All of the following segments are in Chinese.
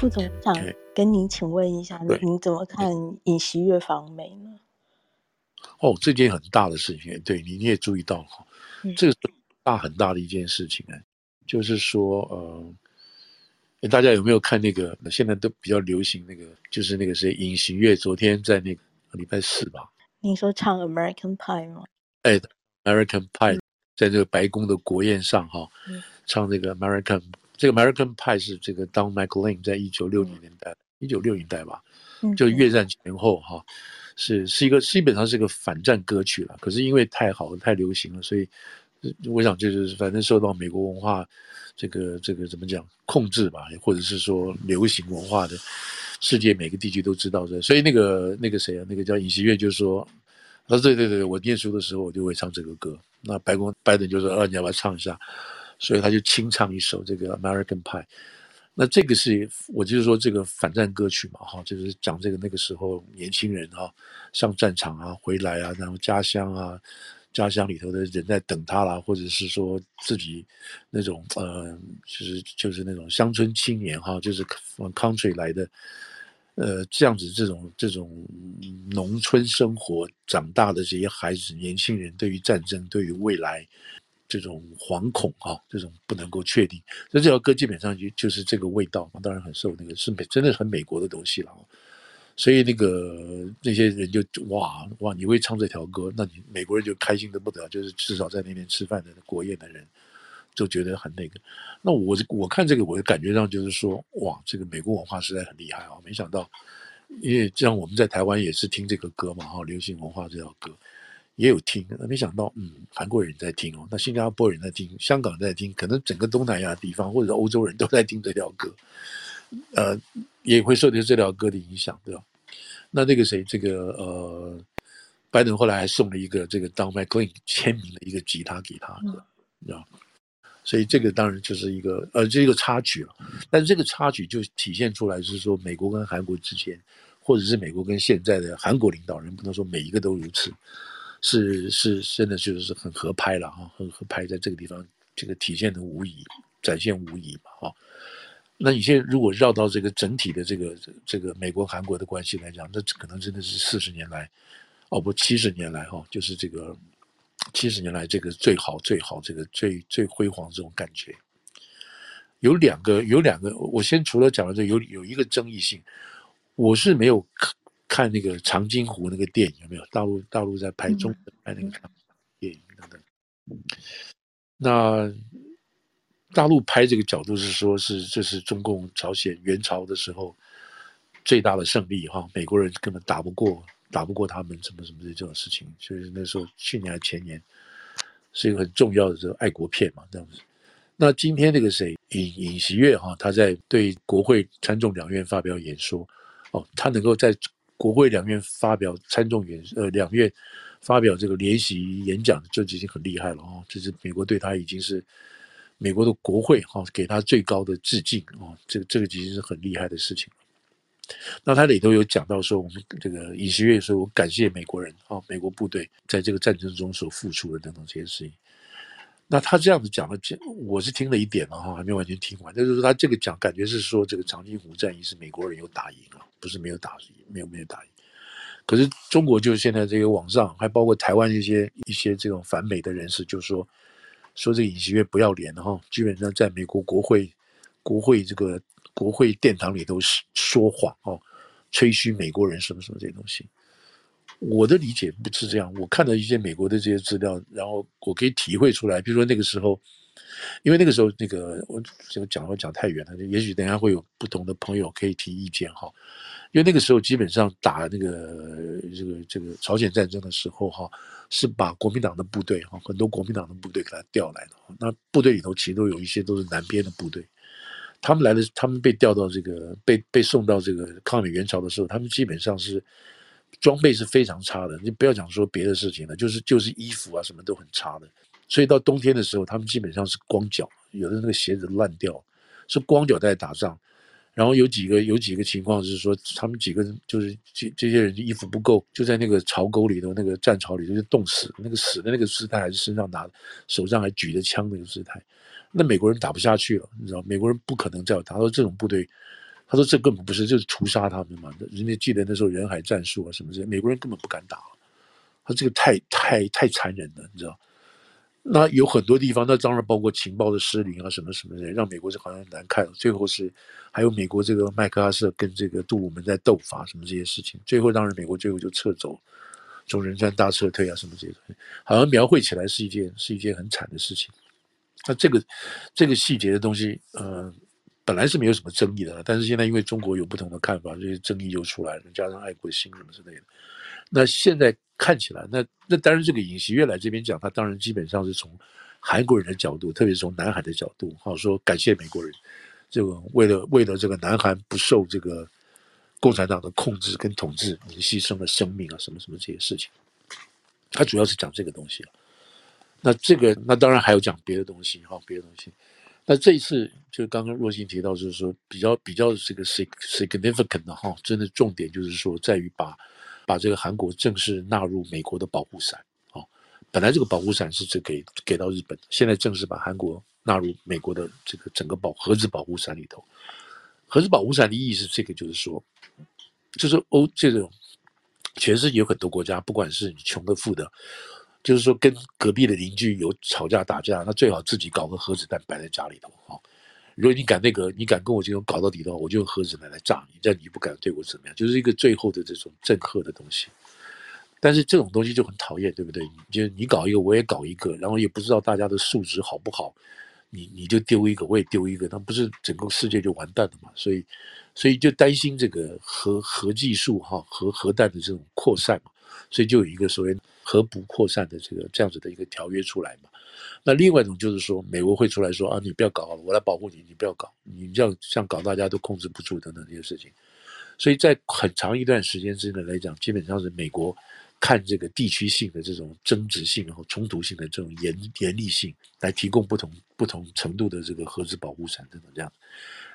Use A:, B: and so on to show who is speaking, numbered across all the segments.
A: 副总想跟您请问一下，您您怎么看尹锡悦访美呢？
B: 哦，这件很大的事情，对你你也注意到哈，这个大很大的一件事情啊，就是说呃，大家有没有看那个？现在都比较流行那个，就是那个谁，尹锡悦昨天在那个礼拜四吧？
A: 你说唱 American Pie 吗？
B: 哎，American Pie，在这个白宫的国宴上哈，唱这个 American，这个 American Pie 是这个 Don McLean 在一九六零年代，一九六零年代吧，就越战前后哈。是是一个基本上是一个反战歌曲了，可是因为太好了，太流行了，所以我想就是反正受到美国文化这个这个怎么讲控制吧，或者是说流行文化的世界每个地区都知道这，所以那个那个谁啊，那个叫尹锡悦就说，他说对对对，我念书的时候我就会唱这个歌，那白宫拜登就说啊，你要不要唱一下，所以他就清唱一首这个 American Pie。那这个是，我就是说这个反战歌曲嘛，哈，就是讲这个那个时候年轻人哈上战场啊，回来啊，然后家乡啊，家乡里头的人在等他啦，或者是说自己那种呃，就是就是那种乡村青年哈，就是从 country 来的，呃，这样子这种这种农村生活长大的这些孩子年轻人，对于战争，对于未来。这种惶恐啊，这种不能够确定，所以这条歌基本上就就是这个味道嘛，当然很受那个是美，真的很美国的东西了。所以那个那些人就哇哇，你会唱这条歌，那你美国人就开心的不得了，就是至少在那边吃饭的国宴的人就觉得很那个。那我我看这个，我的感觉上就是说，哇，这个美国文化实在很厉害啊！没想到，因为这样我们在台湾也是听这个歌嘛，哈，流行文化这条歌。也有听，那没想到，嗯，韩国人在听哦，那新加坡人在听，香港在听，可能整个东南亚地方或者欧洲人都在听这条歌，呃，也会受到这条歌的影响，对吧？那那个谁，这个呃，拜登后来还送了一个这个 Don McLean 签名的一个吉他给他，你知道？所以这个当然就是一个呃，这个插曲了。但是这个插曲就体现出来是说，美国跟韩国之间，或者是美国跟现在的韩国领导人，不能说每一个都如此。是是，真的就是很合拍了哈，很合拍，在这个地方，这个体现的无疑，展现无疑嘛哈。那你现在如果绕到这个整体的这个这个美国韩国的关系来讲，那可能真的是四十年来，哦不，七十年来哈，就是这个七十年来这个最好最好这个最最辉煌这种感觉。有两个有两个，我先除了讲了这有有一个争议性，我是没有。看那个长津湖那个电影有没有？大陆大陆在拍中国拍那个电影等等。那大陆拍这个角度是说，是这是中共朝鲜元朝的时候最大的胜利哈，美国人根本打不过，打不过他们，什么什么的这种事情。就是那时候去年还前年，是一个很重要的这个爱国片嘛，这样子。那今天那个谁尹尹锡悦哈，他在对国会参众两院发表演说哦，他能够在。国会两院发表参众演呃两院发表这个联席演讲，这已经很厉害了哦。这是美国对他已经是美国的国会哈给他最高的致敬哦。这个这个已经是很厉害的事情。那他里头有讲到说，我们这个尹锡悦说，我感谢美国人啊，美国部队在这个战争中所付出的等等这些事情。那他这样子讲的，我是听了一点了哈，还没完全听完。就是说他这个讲，感觉是说这个长津湖战役是美国人有打赢了，不是没有打赢，没有没有打赢。可是中国就现在这个网上，还包括台湾一些一些这种反美的人士，就说说这个尹锡悦不要脸的哈，基本上在美国国会国会这个国会殿堂里头说谎哦，吹嘘美国人什么什么这些东西。我的理解不是这样，我看到一些美国的这些资料，然后我可以体会出来。比如说那个时候，因为那个时候那个我这个讲话讲太远了，也许等下会有不同的朋友可以提意见哈。因为那个时候基本上打那个这个这个朝鲜战争的时候哈，是把国民党的部队哈，很多国民党的部队给他调来的。那部队里头其实都有一些都是南边的部队，他们来的，他们被调到这个被被送到这个抗美援朝的时候，他们基本上是。装备是非常差的，你不要讲说别的事情了，就是就是衣服啊什么都很差的，所以到冬天的时候，他们基本上是光脚，有的那个鞋子烂掉，是光脚在打仗。然后有几个有几个情况是说，他们几个人就是这这些人衣服不够，就在那个槽沟里头，那个战壕里头就冻死，那个死的那个姿态还是身上拿手上还举着枪那个姿态，那美国人打不下去了，你知道，美国人不可能再有打到这种部队。他说这根本不是，就是屠杀他们嘛。人家记得那时候人海战术啊什么之类，美国人根本不敢打。他这个太太太残忍了，你知道？那有很多地方，那当然包括情报的失灵啊，什么什么的，让美国是好像难看。最后是还有美国这个麦克阿瑟跟这个杜鲁门在斗法，什么这些事情。最后当然美国最后就撤走，从仁川大撤退啊，什么这些东西，好像描绘起来是一件是一件很惨的事情。那这个这个细节的东西，呃，本来是没有什么争议的，但是现在因为中国有不同的看法，这些争议就出来了，加上爱国心什么之类的。那现在看起来，那那当然，这个尹锡悦来这边讲，他当然基本上是从韩国人的角度，特别是从南海的角度，好说感谢美国人，这个为了为了这个南韩不受这个共产党的控制跟统治，你牺牲了生命啊，什么什么这些事情，他主要是讲这个东西啊。那这个那当然还有讲别的东西，哈，别的东西。那这一次就刚刚若星提到，就是说比较比较这个 significant 的哈，真的重点就是说在于把。把这个韩国正式纳入美国的保护伞，啊，本来这个保护伞是只给给到日本，现在正式把韩国纳入美国的这个整个保核子保护伞里头。核子保护伞的意义是这个，就是说，就是欧这种全世界有很多国家，不管是你穷的富的，就是说跟隔壁的邻居有吵架打架，那最好自己搞个核子弹摆在家里头，啊。如果你敢那个，你敢跟我这种搞到底的话，我就用核子弹来炸你。但你不敢对我怎么样，就是一个最后的这种震慑的东西。但是这种东西就很讨厌，对不对？就你搞一个，我也搞一个，然后也不知道大家的素质好不好，你你就丢一个，我也丢一个，那不是整个世界就完蛋了嘛？所以，所以就担心这个核核技术哈，核核弹的这种扩散嘛，所以就有一个所谓核不扩散的这个这样子的一个条约出来嘛。那另外一种就是说，美国会出来说啊，你不要搞了，我来保护你，你不要搞，你这样像搞大家都控制不住等等这些事情。所以在很长一段时间之内来讲，基本上是美国看这个地区性的这种争执性然后冲突性的这种严严厉性，来提供不同不同程度的这个核子保护伞等等这样。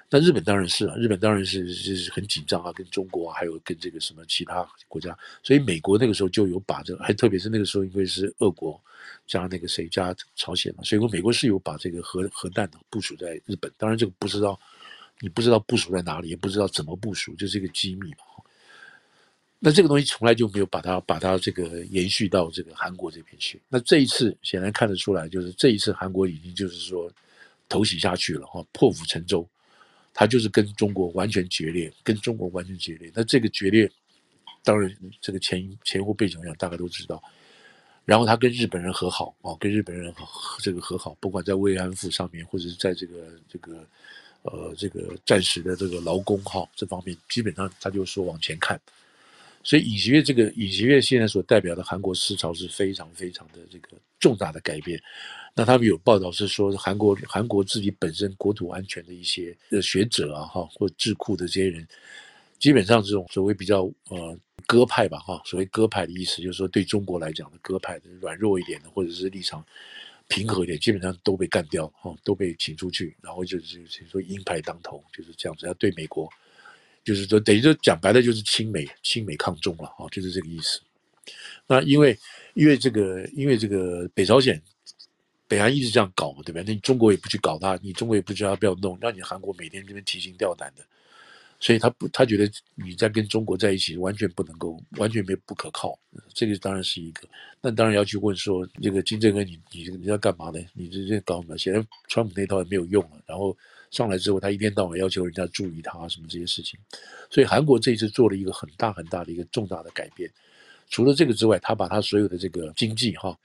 B: 那日本当然是啊，日本当然是是很紧张啊，跟中国啊，还有跟这个什么其他国家，所以美国那个时候就有把这个，还特别是那个时候因为是俄国加那个谁加朝鲜嘛，所以美国是有把这个核核弹部署在日本，当然这个不知道，你不知道部署在哪里，也不知道怎么部署，就是一个机密嘛。那这个东西从来就没有把它把它这个延续到这个韩国这边去。那这一次显然看得出来，就是这一次韩国已经就是说投洗下去了哈，破釜沉舟。他就是跟中国完全决裂，跟中国完全决裂。那这个决裂，当然这个前前后背景上，大家都知道。然后他跟日本人和好啊，跟日本人和这个和好，不管在慰安妇上面，或者是在这个这个呃这个暂时的这个劳工哈这方面，基本上他就说往前看。所以尹锡悦这个尹锡悦现在所代表的韩国思潮是非常非常的这个重大的改变。那他们有报道是说，韩国韩国自己本身国土安全的一些的学者啊，哈，或智库的这些人，基本上这种所谓比较呃鸽派吧，哈，所谓鸽派的意思就是说，对中国来讲的鸽派的软弱一点的，或者是立场平和一点，基本上都被干掉，哈，都被请出去，然后就是说鹰派当头，就是这样子，要对美国，就是说等于说讲白了就是亲美亲美抗中了，哈，就是这个意思。那因为因为这个因为这个北朝鲜。北韩一直这样搞嘛，对吧？那你中国也不去搞他，你中国也不叫他不要弄，让你韩国每天这边提心吊胆的，所以他不，他觉得你在跟中国在一起，完全不能够，完全没不可靠。这个当然是一个，那当然要去问说，这个金正恩，你你你要干嘛呢？你这这搞什么？显然川普那套也没有用了。然后上来之后，他一天到晚要求人家注意他什么这些事情，所以韩国这一次做了一个很大很大的一个重大的改变。除了这个之外，他把他所有的这个经济哈，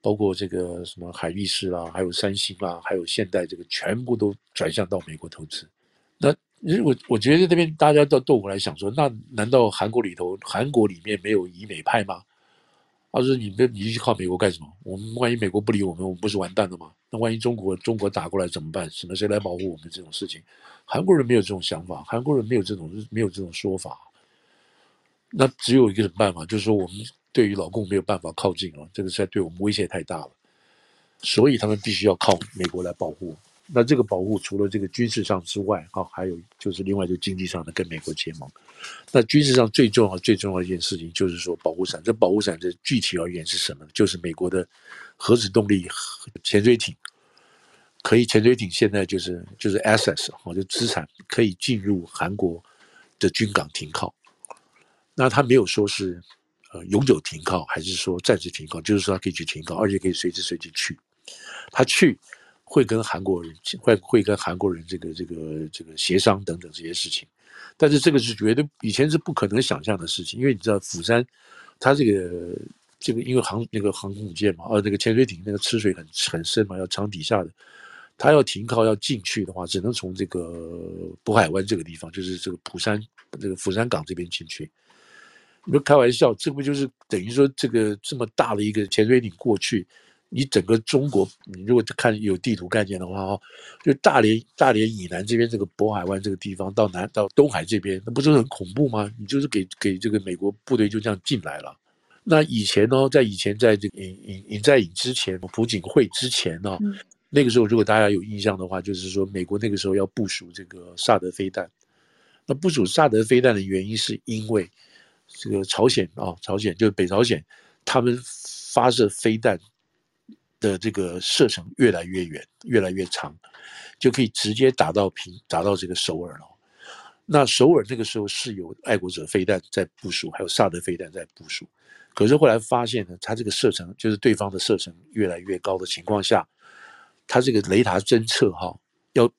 B: 包括这个什么海力士啦，还有三星啊，还有现代这个全部都转向到美国投资。那我我觉得这边大家都倒过来想说，那难道韩国里头韩国里面没有以美派吗？他说你们你去靠美国干什么？我们万一美国不理我们，我们不是完蛋了吗？那万一中国中国打过来怎么办？什么谁来保护我们这种事情？韩国人没有这种想法，韩国人没有这种没有这种说法。那只有一个办法，就是说我们对于老共没有办法靠近啊，这个实在对我们威胁太大了，所以他们必须要靠美国来保护。那这个保护除了这个军事上之外，啊，还有就是另外就经济上的跟美国结盟。那军事上最重要最重要一件事情就是说保护伞。这保护伞这具体而言是什么呢？就是美国的核子动力潜水艇可以潜水艇现在就是就是 assets 哦，就资产可以进入韩国的军港停靠。那他没有说是呃永久停靠，还是说暂时停靠，就是说他可以去停靠，而且可以随时随地去。他去会跟韩国人会会跟韩国人这个这个这个协商等等这些事情。但是这个是绝对以前是不可能想象的事情，因为你知道釜山，它这个这个因为航那个航空母舰嘛，呃那个潜水艇那个吃水很很深嘛，要藏底下的，它要停靠要进去的话，只能从这个渤海湾这个地方，就是这个釜山这个釜山港这边进去。你说开玩笑，这不就是等于说这个这么大的一个潜水艇过去？你整个中国，你如果看有地图概念的话，哦，就大连大连以南这边这个渤海湾这个地方到南到东海这边，那不是很恐怖吗？你就是给给这个美国部队就这样进来了。那以前呢，在以前在这个尹尹尹在尹之前，朴槿惠之前呢，嗯，那个时候如果大家有印象的话，就是说美国那个时候要部署这个萨德飞弹。那部署萨德飞弹的原因是因为这个朝鲜啊，朝鲜就是北朝鲜，他们发射飞弹。的这个射程越来越远，越来越长，就可以直接打到平，打到这个首尔了。那首尔那个时候是有爱国者飞弹在部署，还有萨德飞弹在部署。可是后来发现呢，它这个射程就是对方的射程越来越高的情况下，它这个雷达侦测哈，要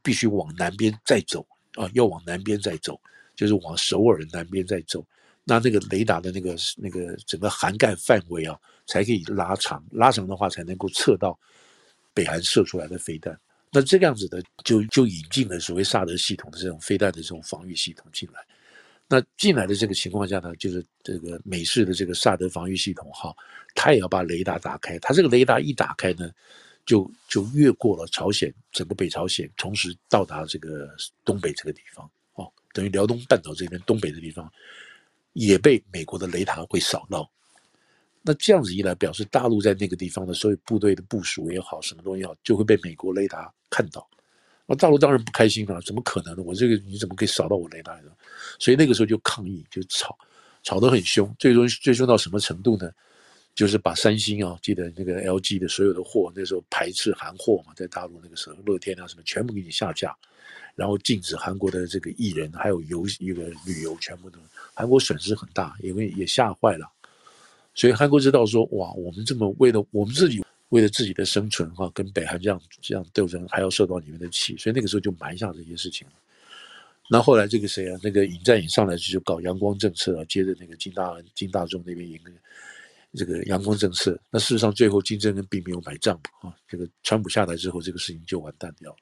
B: 必须往南边再走啊，要往南边再走，就是往首尔的南边再走。那那个雷达的那个那个整个涵盖范围啊，才可以拉长，拉长的话才能够测到北韩射出来的飞弹。那这个样子的就就引进了所谓萨德系统的这种飞弹的这种防御系统进来。那进来的这个情况下呢，就是这个美式的这个萨德防御系统哈，它也要把雷达打开。它这个雷达一打开呢，就就越过了朝鲜整个北朝鲜，同时到达这个东北这个地方哦，等于辽东半岛这边东北的地方。也被美国的雷达会扫到，那这样子一来，表示大陆在那个地方的所有部队的部署也好，什么东西好，就会被美国雷达看到。那大陆当然不开心了，怎么可能呢？我这个你怎么可以扫到我雷达呢？所以那个时候就抗议，就吵，吵得很凶。最终最终到什么程度呢？就是把三星啊，记得那个 LG 的所有的货，那时候排斥韩货嘛，在大陆那个时候，乐天啊什么全部给你下架。然后禁止韩国的这个艺人还有游一个旅游，全部都韩国损失很大，因为也吓坏了。所以韩国知道说，哇，我们这么为了我们自己，为了自己的生存哈，跟北韩这样这样斗争，还要受到你们的气，所以那个时候就埋下这些事情了。那后来这个谁啊，那个尹在寅上来就搞阳光政策啊，接着那个金大金大中那边赢这个阳光政策。那事实上最后金正恩并没有买账啊，这个川普下来之后，这个事情就完蛋掉了。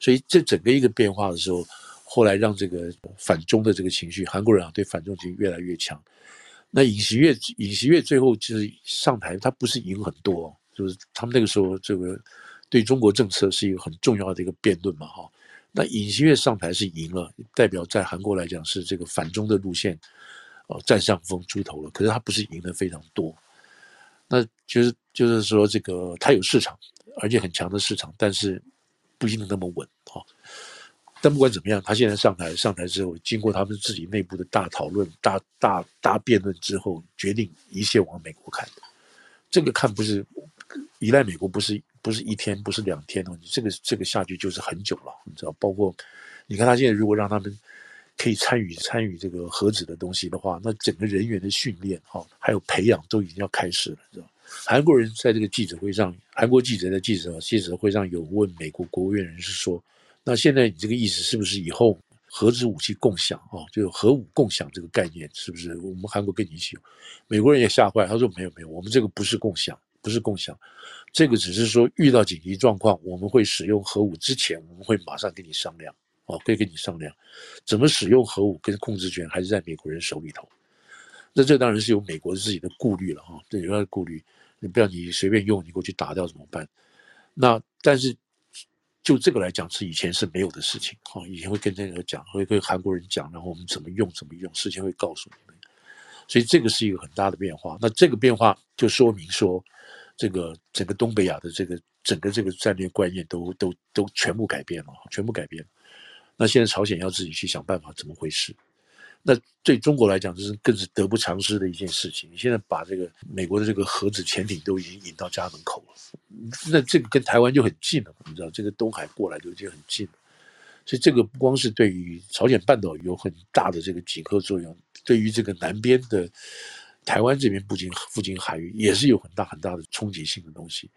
B: 所以这整个一个变化的时候，后来让这个反中的这个情绪，韩国人啊对反中情绪越来越强。那尹锡悦，尹锡悦最后就是上台，他不是赢很多，就是他们那个时候这个对中国政策是一个很重要的一个辩论嘛，哈。那尹锡悦上台是赢了，代表在韩国来讲是这个反中的路线，哦占上风出头了。可是他不是赢得非常多，那就是就是说这个他有市场，而且很强的市场，但是。不一定那么稳哈，但不管怎么样，他现在上台，上台之后，经过他们自己内部的大讨论、大大大辩论之后，决定一切往美国看。这个看不是依赖美国，不是不是一天，不是两天哦，你这个这个下去就是很久了，你知道？包括你看他现在如果让他们可以参与参与这个核子的东西的话，那整个人员的训练哈，还有培养都已经要开始了，知道？韩国人在这个记者会上，韩国记者在记者记者会上有问美国国务院人士说：“那现在你这个意思是不是以后核子武器共享啊？就核武共享这个概念是不是我们韩国跟你一起？”美国人也吓坏，他说：“没有没有，我们这个不是共享，不是共享，这个只是说遇到紧急状况，我们会使用核武之前，我们会马上跟你商量，哦，会跟你商量怎么使用核武，跟控制权还是在美国人手里头。那这当然是有美国自己的顾虑了哈，这有他的顾虑。”你不要你随便用，你过去打掉怎么办？那但是就这个来讲，是以前是没有的事情。哈，以前会跟这个讲，会跟韩国人讲，然后我们怎么用怎么用，事先会告诉你们。所以这个是一个很大的变化。那这个变化就说明说，这个整个东北亚的这个整个这个战略观念都都都全部改变了，全部改变了。那现在朝鲜要自己去想办法，怎么回事？那对中国来讲，这是更是得不偿失的一件事情。你现在把这个美国的这个核子潜艇都已经引到家门口了，那这个跟台湾就很近了，你知道，这个东海过来就已经很近了。所以这个不光是对于朝鲜半岛有很大的这个几何作用，对于这个南边的台湾这边附近附近海域也是有很大很大的冲击性的东西。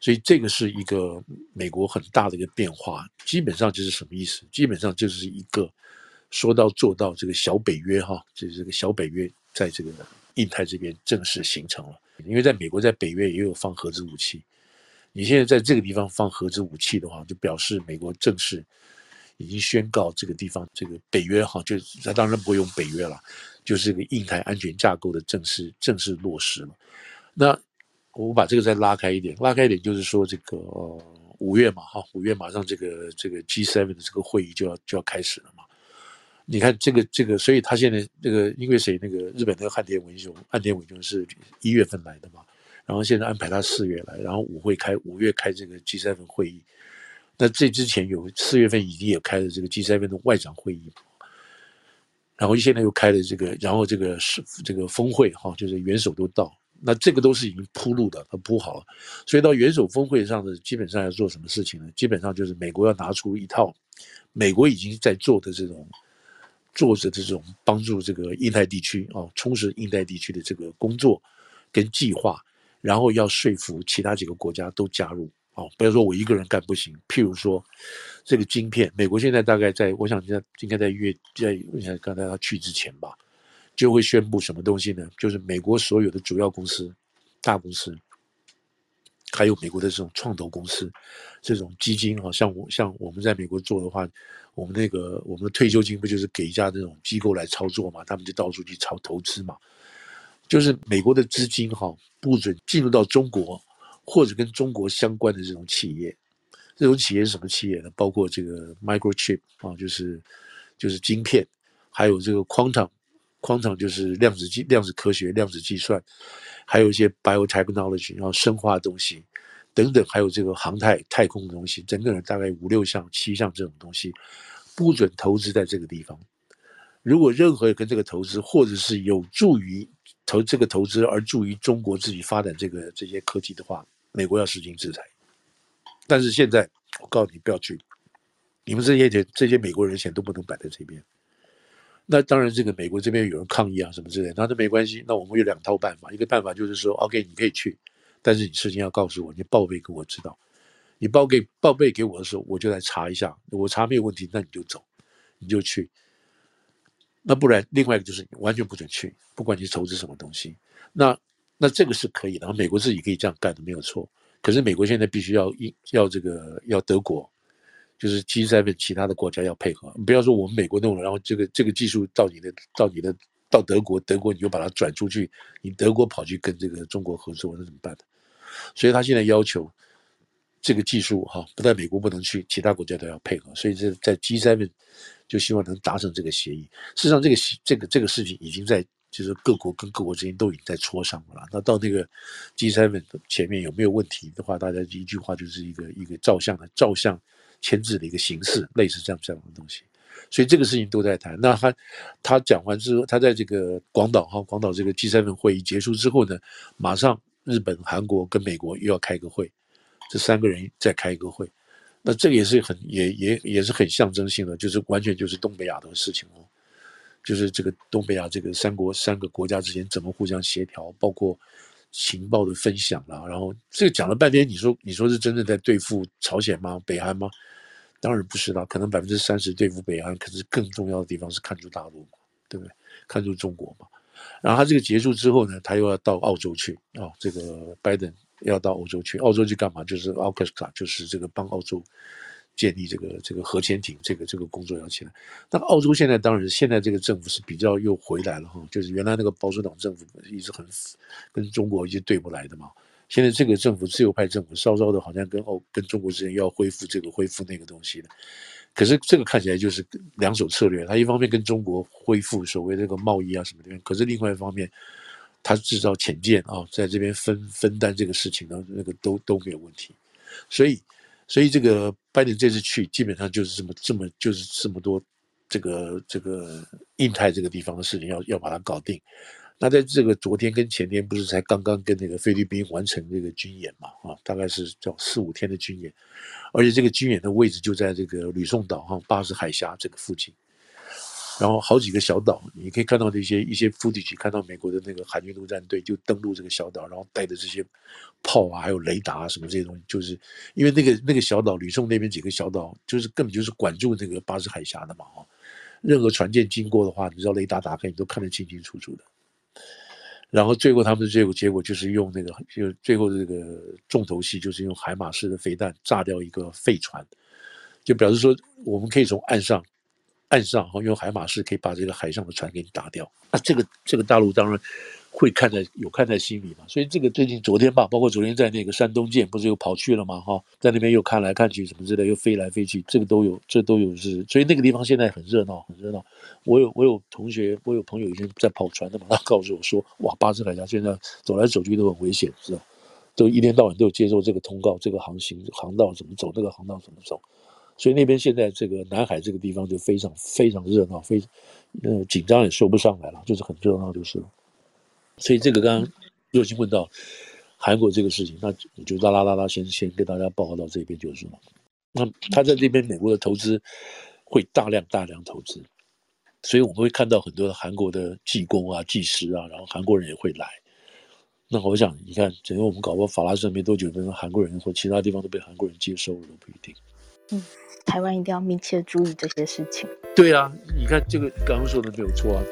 B: 所以这个是一个美国很大的一个变化，基本上就是什么意思？基本上就是一个说到做到，这个小北约哈，就是这个小北约在这个印太这边正式形成了。因为在美国在北约也有放核子武器，你现在在这个地方放核子武器的话，就表示美国正式已经宣告这个地方这个北约哈，就他当然不会用北约了，就是这个印太安全架构的正式正式落实了。那。我把这个再拉开一点，拉开一点就是说，这个五月嘛，哈，五月马上这个这个 G7 的这个会议就要就要开始了嘛。你看这个这个，所以他现在这个因为谁那个日本那个岸田文雄，岸田文雄是一月份来的嘛，然后现在安排他四月来，然后五会开五月开这个 G7 会议。那这之前有四月份已经也开了这个 G7 的外长会议，然后现在又开了这个，然后这个是这个峰会哈，就是元首都到。那这个都是已经铺路的，他铺好了，所以到元首峰会上的基本上要做什么事情呢？基本上就是美国要拿出一套美国已经在做的这种做着这种帮助这个印太地区哦，充实印太地区的这个工作跟计划，然后要说服其他几个国家都加入哦，不要说我一个人干不行。譬如说这个晶片，美国现在大概在，我想在应该在月在，我想刚才他去之前吧。就会宣布什么东西呢？就是美国所有的主要公司、大公司，还有美国的这种创投公司、这种基金啊，像我像我们在美国做的话，我们那个我们的退休金不就是给一家这种机构来操作嘛？他们就到处去炒投资嘛。就是美国的资金哈，不准进入到中国或者跟中国相关的这种企业。这种企业是什么企业呢？包括这个 microchip 啊，就是就是晶片，还有这个 quantum。Quantum 就是量子计、量子科学、量子计算，还有一些 biotechnology，然后生化东西等等，还有这个航太、太空的东西，整个人大概五六项、七项这种东西，不准投资在这个地方。如果任何跟这个投资，或者是有助于投这个投资而助于中国自己发展这个这些科技的话，美国要实行制裁。但是现在我告诉你，不要去，你们这些钱、这些美国人钱都不能摆在这边。那当然，这个美国这边有人抗议啊，什么之类，那都没关系。那我们有两套办法，一个办法就是说，OK，你可以去，但是你事先要告诉我，你报备给我知道。你报给报备给我的时候，我就来查一下，我查没有问题，那你就走，你就去。那不然，另外一个就是完全不准去，不管你投资什么东西。那那这个是可以的，然后美国自己可以这样干的，没有错。可是美国现在必须要要这个要德国。就是 G7 其他的国家要配合，不要说我们美国弄了，然后这个这个技术到你的到你的到德国，德国你就把它转出去，你德国跑去跟这个中国合作，那怎么办呢？所以他现在要求这个技术哈，不但美国不能去，其他国家都要配合。所以这在 G7 就希望能达成这个协议。事实上，这个这个这个事情已经在就是各国跟各国之间都已经在磋商了。那到那个 G seven 前面有没有问题的话，大家一句话就是一个一个照相的照相。签字的一个形式，类似这样这样的东西，所以这个事情都在谈。那他他讲完之后，他在这个广岛哈，广岛这个 G7 会议结束之后呢，马上日本、韩国跟美国又要开个会，这三个人再开一个会，那这个也是很也也也是很象征性的，就是完全就是东北亚的事情哦，就是这个东北亚这个三国三个国家之间怎么互相协调，包括。情报的分享了，然后这个讲了半天，你说你说是真正在对付朝鲜吗？北韩吗？当然不是啦，可能百分之三十对付北韩，可是更重要的地方是看住大陆嘛，对不对？看住中国嘛。然后他这个结束之后呢，他又要到澳洲去啊、这个拜登要到澳洲去，澳洲去干嘛？就是奥克斯卡，就是这个帮澳洲。建立这个这个核潜艇，这个这个工作要起来。那澳洲现在当然，现在这个政府是比较又回来了哈，就是原来那个保守党政府一直很跟中国一直对不来的嘛。现在这个政府自由派政府稍稍的好像跟澳跟中国之间要恢复这个恢复那个东西的。可是这个看起来就是两手策略，他一方面跟中国恢复所谓这个贸易啊什么的，可是另外一方面他制造潜舰啊，在这边分分担这个事情呢，那个都都没有问题，所以。所以这个拜登这次去，基本上就是这么这么就是这么多，这个这个印太这个地方的事情要要把它搞定。那在这个昨天跟前天，不是才刚刚跟那个菲律宾完成这个军演嘛？啊，大概是叫四五天的军演，而且这个军演的位置就在这个吕宋岛哈巴士海峡这个附近，然后好几个小岛，你可以看到这些一些 footage，看到美国的那个海军陆战队就登陆这个小岛，然后带着这些炮啊，还有雷达啊什么这些东西，就是因为那个那个小岛吕宋那边几个小岛，就是根本就是管住那个巴士海峡的嘛，哈，任何船舰经过的话，你知道雷达打开，你都看得清清楚楚的。然后最后他们的结果结果就是用那个，就最后的这个重头戏就是用海马式的飞弹炸掉一个废船，就表示说我们可以从岸上，岸上哈用海马式可以把这个海上的船给你打掉。那这个这个大陆当然。会看在有看在心里嘛，所以这个最近昨天吧，包括昨天在那个山东舰不是又跑去了嘛，哈，在那边又看来看去什么之类，又飞来飞去，这个都有，这都有是，所以那个地方现在很热闹，很热闹。我有我有同学，我有朋友以前在跑船的嘛，他告诉我说，哇，巴士海峡现在走来走去都很危险，是吧？都一天到晚都有接受这个通告，这个航行航道怎么走，这个航道怎么走，所以那边现在这个南海这个地方就非常非常热闹，非呃紧张也说不上来了，就是很热闹就是了。所以这个刚刚若星问到韩国这个事情，那我就啦啦啦啦先先跟大家报告到这边就是了。那他在这边美国的投资会大量大量投资，所以我们会看到很多的韩国的技工啊、技师啊，然后韩国人也会来。那我想你看，整个我们搞过法拉盛没多久，跟韩国人或其他地方都被韩国人接收了，都不一定。
A: 嗯，台湾一定要密切注意这些事情。
B: 对啊，你看这个刚刚说的没有错啊。